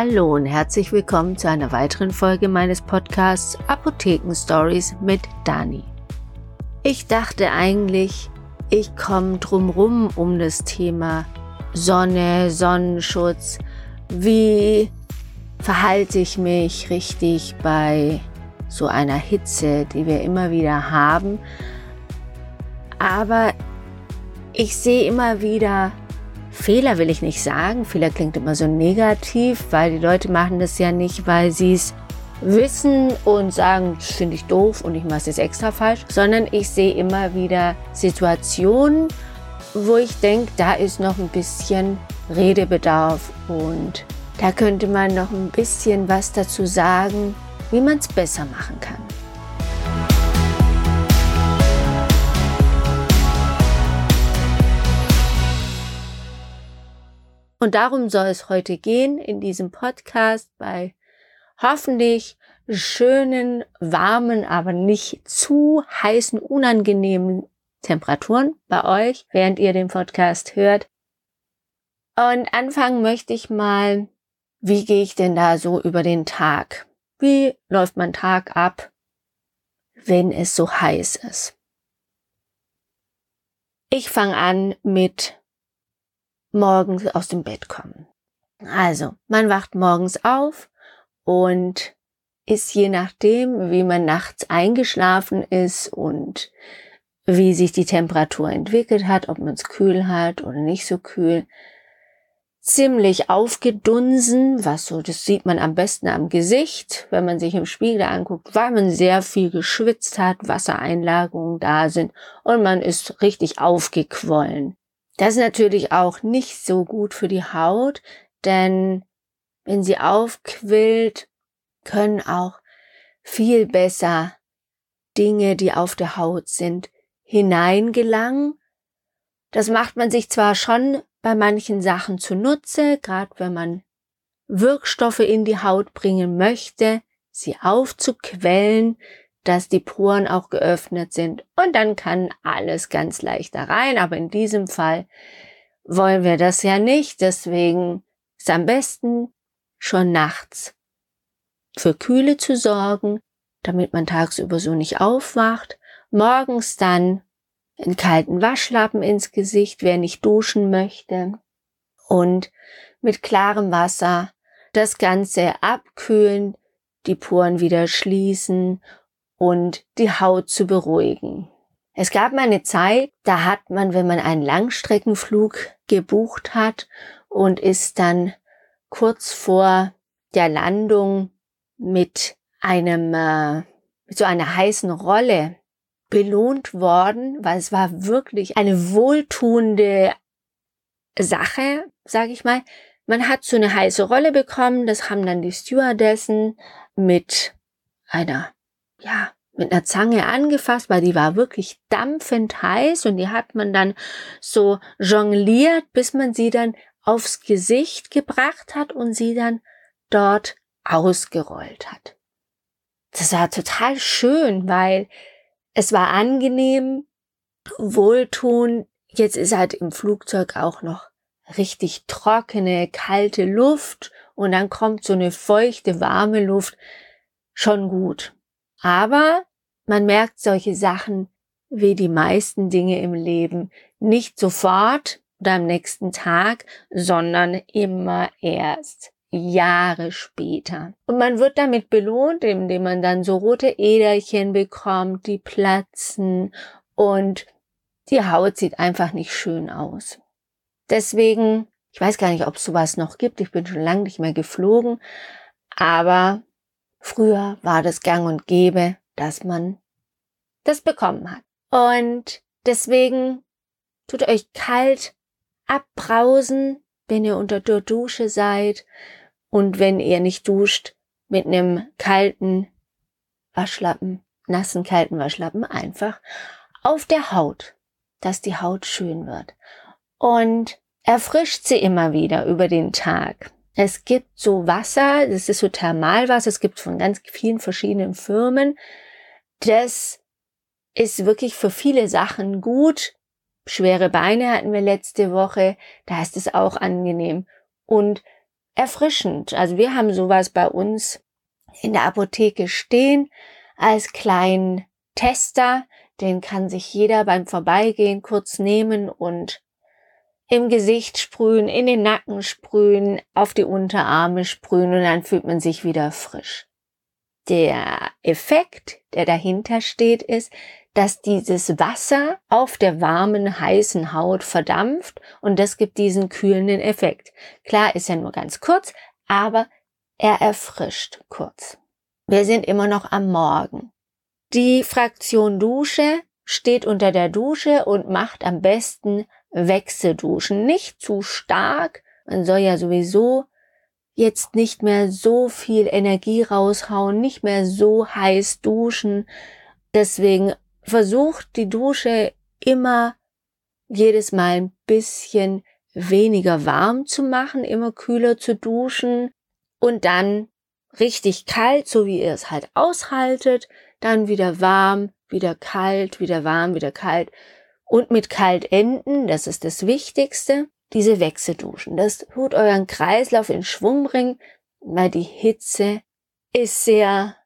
Hallo und herzlich willkommen zu einer weiteren Folge meines Podcasts Apotheken Stories mit Dani. Ich dachte eigentlich, ich komme drumrum um das Thema Sonne, Sonnenschutz. Wie verhalte ich mich richtig bei so einer Hitze, die wir immer wieder haben? Aber ich sehe immer wieder Fehler will ich nicht sagen. Fehler klingt immer so negativ, weil die Leute machen das ja nicht, weil sie es wissen und sagen, das finde ich doof und ich mache es jetzt extra falsch, sondern ich sehe immer wieder Situationen, wo ich denke, da ist noch ein bisschen Redebedarf und da könnte man noch ein bisschen was dazu sagen, wie man es besser machen kann. Und darum soll es heute gehen in diesem Podcast bei hoffentlich schönen, warmen, aber nicht zu heißen, unangenehmen Temperaturen bei euch, während ihr den Podcast hört. Und anfangen möchte ich mal, wie gehe ich denn da so über den Tag? Wie läuft mein Tag ab, wenn es so heiß ist? Ich fange an mit morgens aus dem Bett kommen. Also, man wacht morgens auf und ist je nachdem, wie man nachts eingeschlafen ist und wie sich die Temperatur entwickelt hat, ob man es kühl hat oder nicht so kühl, ziemlich aufgedunsen, was so, das sieht man am besten am Gesicht, wenn man sich im Spiegel anguckt, weil man sehr viel geschwitzt hat, Wassereinlagerungen da sind und man ist richtig aufgequollen. Das ist natürlich auch nicht so gut für die Haut, denn wenn sie aufquillt, können auch viel besser Dinge, die auf der Haut sind, hineingelangen. Das macht man sich zwar schon bei manchen Sachen zunutze, gerade wenn man Wirkstoffe in die Haut bringen möchte, sie aufzuquellen, dass die Poren auch geöffnet sind und dann kann alles ganz leicht da rein. Aber in diesem Fall wollen wir das ja nicht. Deswegen ist am besten schon nachts für Kühle zu sorgen, damit man tagsüber so nicht aufwacht. Morgens dann einen kalten Waschlappen ins Gesicht, wer nicht duschen möchte. Und mit klarem Wasser das Ganze abkühlen, die Poren wieder schließen und die Haut zu beruhigen. Es gab mal eine Zeit, da hat man, wenn man einen Langstreckenflug gebucht hat und ist dann kurz vor der Landung mit einem, äh, mit so einer heißen Rolle belohnt worden, weil es war wirklich eine wohltuende Sache, sage ich mal. Man hat so eine heiße Rolle bekommen, das haben dann die Stewardessen mit einer ja, mit einer Zange angefasst, weil die war wirklich dampfend heiß und die hat man dann so jongliert, bis man sie dann aufs Gesicht gebracht hat und sie dann dort ausgerollt hat. Das war total schön, weil es war angenehm, wohltun. Jetzt ist halt im Flugzeug auch noch richtig trockene, kalte Luft und dann kommt so eine feuchte, warme Luft. Schon gut. Aber man merkt solche Sachen wie die meisten Dinge im Leben nicht sofort oder am nächsten Tag, sondern immer erst Jahre später. Und man wird damit belohnt, indem man dann so rote Äderchen bekommt, die platzen und die Haut sieht einfach nicht schön aus. Deswegen, ich weiß gar nicht, ob es sowas noch gibt, ich bin schon lange nicht mehr geflogen, aber Früher war das gang und gäbe, dass man das bekommen hat. Und deswegen tut euch kalt abbrausen, wenn ihr unter der Dusche seid und wenn ihr nicht duscht, mit einem kalten Waschlappen, nassen kalten Waschlappen einfach auf der Haut, dass die Haut schön wird. Und erfrischt sie immer wieder über den Tag. Es gibt so Wasser, das ist so Thermalwasser, es gibt von ganz vielen verschiedenen Firmen. Das ist wirklich für viele Sachen gut. Schwere Beine hatten wir letzte Woche, da ist es auch angenehm. Und erfrischend. Also wir haben sowas bei uns in der Apotheke stehen als kleinen Tester. Den kann sich jeder beim Vorbeigehen kurz nehmen und im Gesicht sprühen, in den Nacken sprühen, auf die Unterarme sprühen und dann fühlt man sich wieder frisch. Der Effekt, der dahinter steht, ist, dass dieses Wasser auf der warmen, heißen Haut verdampft und das gibt diesen kühlenden Effekt. Klar ist ja nur ganz kurz, aber er erfrischt kurz. Wir sind immer noch am Morgen. Die Fraktion Dusche steht unter der Dusche und macht am besten Wechselduschen. Nicht zu stark. Man soll ja sowieso jetzt nicht mehr so viel Energie raushauen, nicht mehr so heiß duschen. Deswegen versucht die Dusche immer jedes Mal ein bisschen weniger warm zu machen, immer kühler zu duschen und dann richtig kalt, so wie ihr es halt aushaltet, dann wieder warm, wieder kalt, wieder warm, wieder kalt und mit kalt enden, das ist das Wichtigste diese Wechselduschen. Das tut euren Kreislauf in Schwung bringen, weil die Hitze ist sehr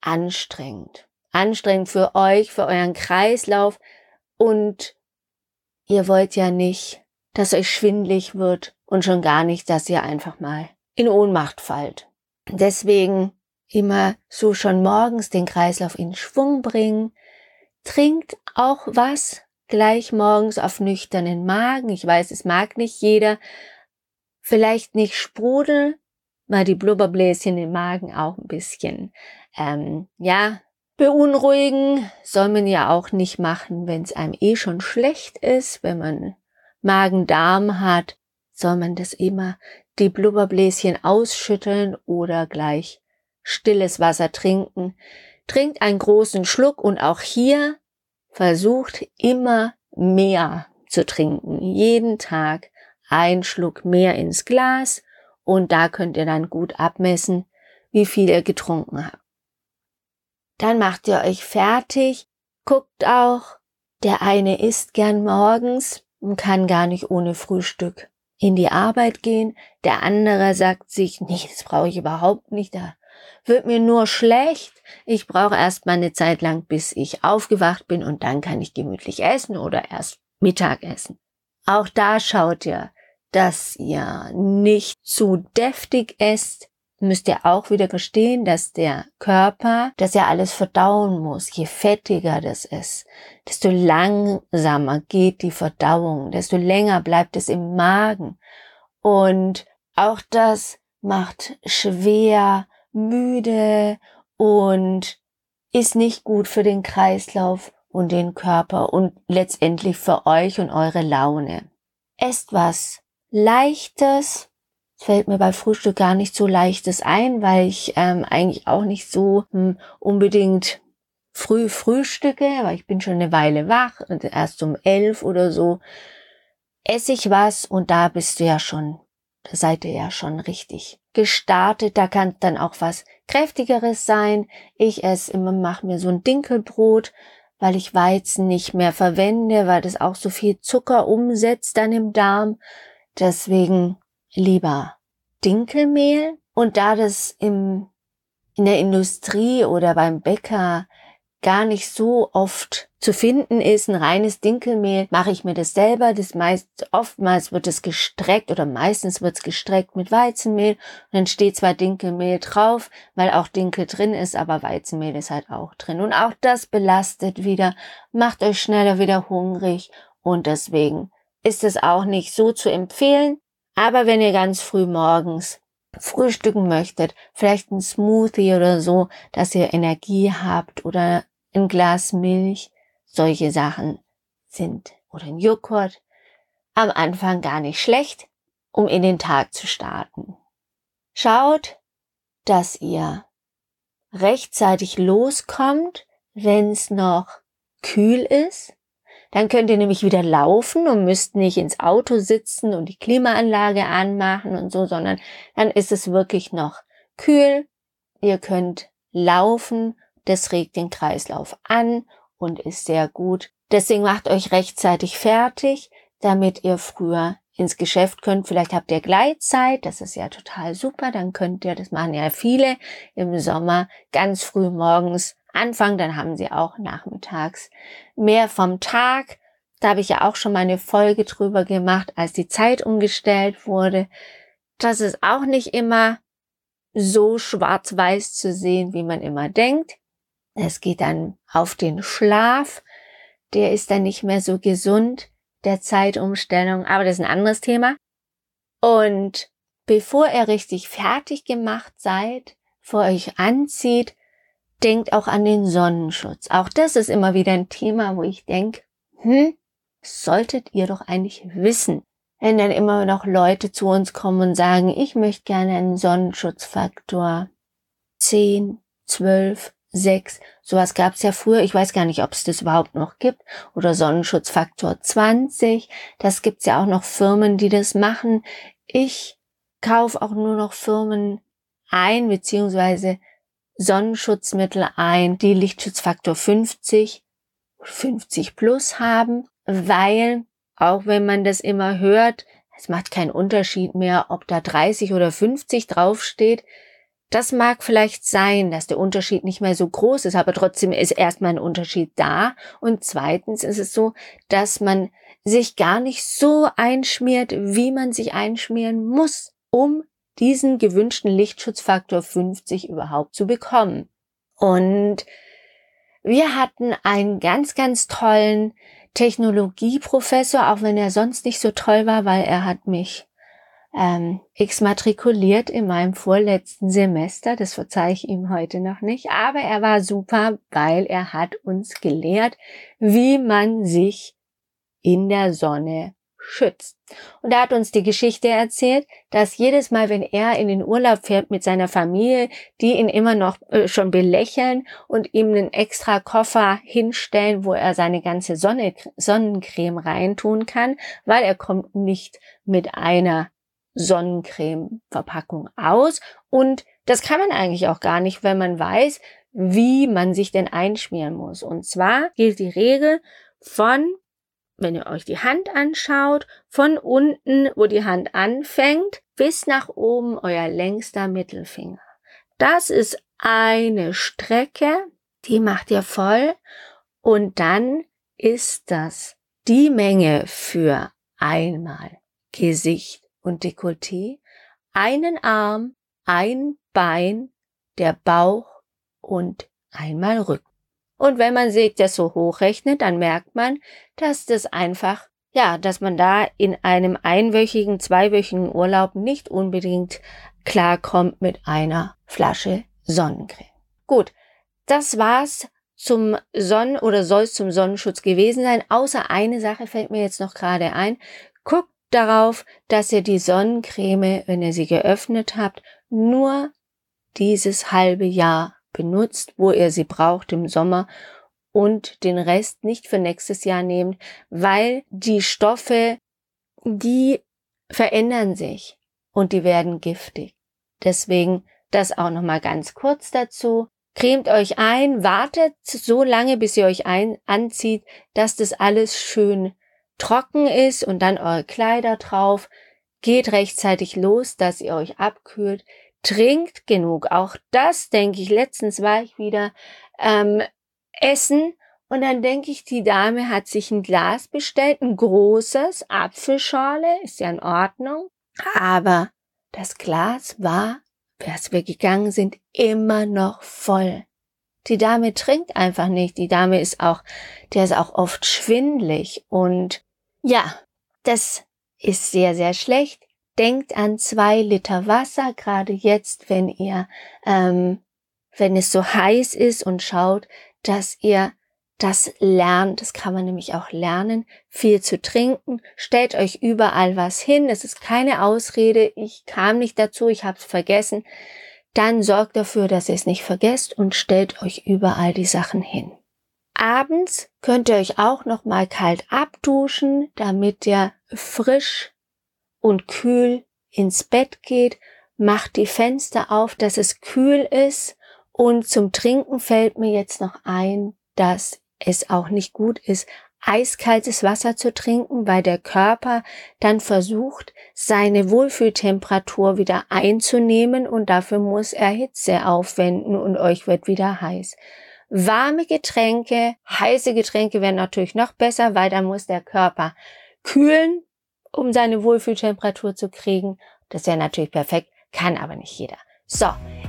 anstrengend. Anstrengend für euch, für euren Kreislauf und ihr wollt ja nicht, dass euch schwindlig wird und schon gar nicht, dass ihr einfach mal in Ohnmacht fallt. Deswegen immer so schon morgens den Kreislauf in Schwung bringen. Trinkt auch was, gleich morgens auf nüchternen Magen. Ich weiß, es mag nicht jeder. Vielleicht nicht Sprudel, weil die Blubberbläschen im Magen auch ein bisschen, ähm, ja, beunruhigen. Soll man ja auch nicht machen, wenn es einem eh schon schlecht ist. Wenn man Magen-Darm hat, soll man das immer die Blubberbläschen ausschütteln oder gleich stilles Wasser trinken. Trinkt einen großen Schluck und auch hier versucht immer mehr zu trinken. Jeden Tag ein Schluck mehr ins Glas und da könnt ihr dann gut abmessen, wie viel ihr getrunken habt. Dann macht ihr euch fertig, guckt auch, der eine isst gern morgens und kann gar nicht ohne Frühstück in die Arbeit gehen, der andere sagt sich, nee, das brauche ich überhaupt nicht, da wird mir nur schlecht. Ich brauche erst mal eine Zeit lang, bis ich aufgewacht bin und dann kann ich gemütlich essen oder erst Mittag essen. Auch da schaut ihr, dass ihr nicht zu deftig esst, müsst ihr auch wieder verstehen, dass der Körper das ja alles verdauen muss. Je fettiger das ist, desto langsamer geht die Verdauung, desto länger bleibt es im Magen. Und auch das macht schwer müde und ist nicht gut für den Kreislauf und den Körper und letztendlich für euch und eure Laune. Esst was Leichtes. Es fällt mir bei Frühstück gar nicht so leichtes ein, weil ich ähm, eigentlich auch nicht so hm, unbedingt früh frühstücke, weil ich bin schon eine Weile wach und erst um elf oder so esse ich was und da bist du ja schon, seid ihr ja schon richtig gestartet. Da kann dann auch was kräftigeres sein. Ich esse immer, mache mir so ein Dinkelbrot, weil ich Weizen nicht mehr verwende, weil das auch so viel Zucker umsetzt dann im Darm. Deswegen lieber Dinkelmehl. Und da das im, in der Industrie oder beim Bäcker gar nicht so oft zu finden ist, ein reines Dinkelmehl, mache ich mir das selber. Das meist, oftmals wird es gestreckt oder meistens wird es gestreckt mit Weizenmehl und dann steht zwar Dinkelmehl drauf, weil auch Dinkel drin ist, aber Weizenmehl ist halt auch drin. Und auch das belastet wieder, macht euch schneller wieder hungrig und deswegen ist es auch nicht so zu empfehlen. Aber wenn ihr ganz früh morgens frühstücken möchtet, vielleicht ein Smoothie oder so, dass ihr Energie habt oder ein Glas Milch, solche Sachen sind oder ein Joghurt am Anfang gar nicht schlecht, um in den Tag zu starten. Schaut, dass ihr rechtzeitig loskommt, wenn es noch kühl ist. Dann könnt ihr nämlich wieder laufen und müsst nicht ins Auto sitzen und die Klimaanlage anmachen und so, sondern dann ist es wirklich noch kühl. Ihr könnt laufen das regt den Kreislauf an und ist sehr gut. Deswegen macht euch rechtzeitig fertig, damit ihr früher ins Geschäft könnt. Vielleicht habt ihr Gleitzeit, das ist ja total super. Dann könnt ihr, das machen ja viele im Sommer, ganz früh morgens anfangen. Dann haben sie auch nachmittags mehr vom Tag. Da habe ich ja auch schon mal eine Folge drüber gemacht, als die Zeit umgestellt wurde. Das ist auch nicht immer so schwarz-weiß zu sehen, wie man immer denkt. Es geht dann auf den Schlaf. Der ist dann nicht mehr so gesund der Zeitumstellung, aber das ist ein anderes Thema. Und bevor ihr richtig fertig gemacht seid, vor euch anzieht, denkt auch an den Sonnenschutz. Auch das ist immer wieder ein Thema, wo ich denke, hm, solltet ihr doch eigentlich wissen. Wenn dann immer noch Leute zu uns kommen und sagen, ich möchte gerne einen Sonnenschutzfaktor 10, 12, 6. Sowas gab es ja früher. Ich weiß gar nicht, ob es das überhaupt noch gibt. Oder Sonnenschutzfaktor 20. Das gibt's ja auch noch Firmen, die das machen. Ich kaufe auch nur noch Firmen ein, beziehungsweise Sonnenschutzmittel ein, die Lichtschutzfaktor 50, 50 plus haben, weil auch wenn man das immer hört, es macht keinen Unterschied mehr, ob da 30 oder 50 draufsteht. Das mag vielleicht sein, dass der Unterschied nicht mehr so groß ist, aber trotzdem ist erstmal ein Unterschied da. Und zweitens ist es so, dass man sich gar nicht so einschmiert, wie man sich einschmieren muss, um diesen gewünschten Lichtschutzfaktor 50 überhaupt zu bekommen. Und wir hatten einen ganz, ganz tollen Technologieprofessor, auch wenn er sonst nicht so toll war, weil er hat mich ähm, exmatrikuliert in meinem vorletzten Semester. Das verzeihe ich ihm heute noch nicht. Aber er war super, weil er hat uns gelehrt, wie man sich in der Sonne schützt. Und er hat uns die Geschichte erzählt, dass jedes Mal, wenn er in den Urlaub fährt mit seiner Familie, die ihn immer noch äh, schon belächeln und ihm einen extra Koffer hinstellen, wo er seine ganze Sonne, Sonnencreme reintun kann, weil er kommt nicht mit einer Sonnencreme-Verpackung aus. Und das kann man eigentlich auch gar nicht, wenn man weiß, wie man sich denn einschmieren muss. Und zwar gilt die Regel von, wenn ihr euch die Hand anschaut, von unten, wo die Hand anfängt, bis nach oben euer längster Mittelfinger. Das ist eine Strecke, die macht ihr voll und dann ist das die Menge für einmal Gesicht und Dekolleté, einen Arm, ein Bein, der Bauch und einmal Rücken. Und wenn man sich das so hochrechnet, dann merkt man, dass das einfach, ja, dass man da in einem einwöchigen, zweiwöchigen Urlaub nicht unbedingt klarkommt mit einer Flasche Sonnencreme. Gut, das war's zum Sonnen- oder soll es zum Sonnenschutz gewesen sein. Außer eine Sache fällt mir jetzt noch gerade ein. Guckt darauf, dass ihr die Sonnencreme, wenn ihr sie geöffnet habt, nur dieses halbe Jahr benutzt, wo ihr sie braucht im Sommer und den Rest nicht für nächstes Jahr nehmt, weil die Stoffe, die verändern sich und die werden giftig. Deswegen das auch noch mal ganz kurz dazu. Cremt euch ein, wartet so lange, bis ihr euch ein, anzieht, dass das alles schön trocken ist und dann eure Kleider drauf. Geht rechtzeitig los, dass ihr euch abkühlt. Trinkt genug. Auch das denke ich. Letztens war ich wieder ähm, essen und dann denke ich, die Dame hat sich ein Glas bestellt, ein großes Apfelschorle, ist ja in Ordnung. Aber das Glas war, als wir gegangen sind, immer noch voll. Die Dame trinkt einfach nicht. Die Dame ist auch, der ist auch oft schwindlig und ja, das ist sehr, sehr schlecht. Denkt an zwei Liter Wasser, gerade jetzt, wenn ihr, ähm, wenn es so heiß ist und schaut, dass ihr das lernt. Das kann man nämlich auch lernen, viel zu trinken. Stellt euch überall was hin. Es ist keine Ausrede. Ich kam nicht dazu, ich habe es vergessen. Dann sorgt dafür, dass ihr es nicht vergesst und stellt euch überall die Sachen hin. Abends könnt ihr euch auch noch mal kalt abduschen, damit ihr frisch und kühl ins Bett geht. Macht die Fenster auf, dass es kühl ist. Und zum Trinken fällt mir jetzt noch ein, dass es auch nicht gut ist, eiskaltes Wasser zu trinken, weil der Körper dann versucht, seine Wohlfühltemperatur wieder einzunehmen und dafür muss er Hitze aufwenden und euch wird wieder heiß. Warme Getränke, heiße Getränke wären natürlich noch besser, weil dann muss der Körper kühlen, um seine Wohlfühltemperatur zu kriegen. Das wäre natürlich perfekt, kann aber nicht jeder. So,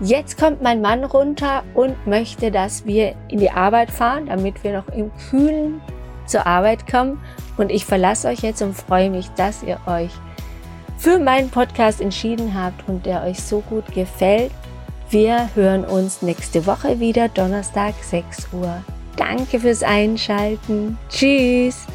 jetzt kommt mein Mann runter und möchte, dass wir in die Arbeit fahren, damit wir noch im Kühlen zur Arbeit kommen. Und ich verlasse euch jetzt und freue mich, dass ihr euch für meinen Podcast entschieden habt und der euch so gut gefällt. Wir hören uns nächste Woche wieder, Donnerstag 6 Uhr. Danke fürs Einschalten. Tschüss.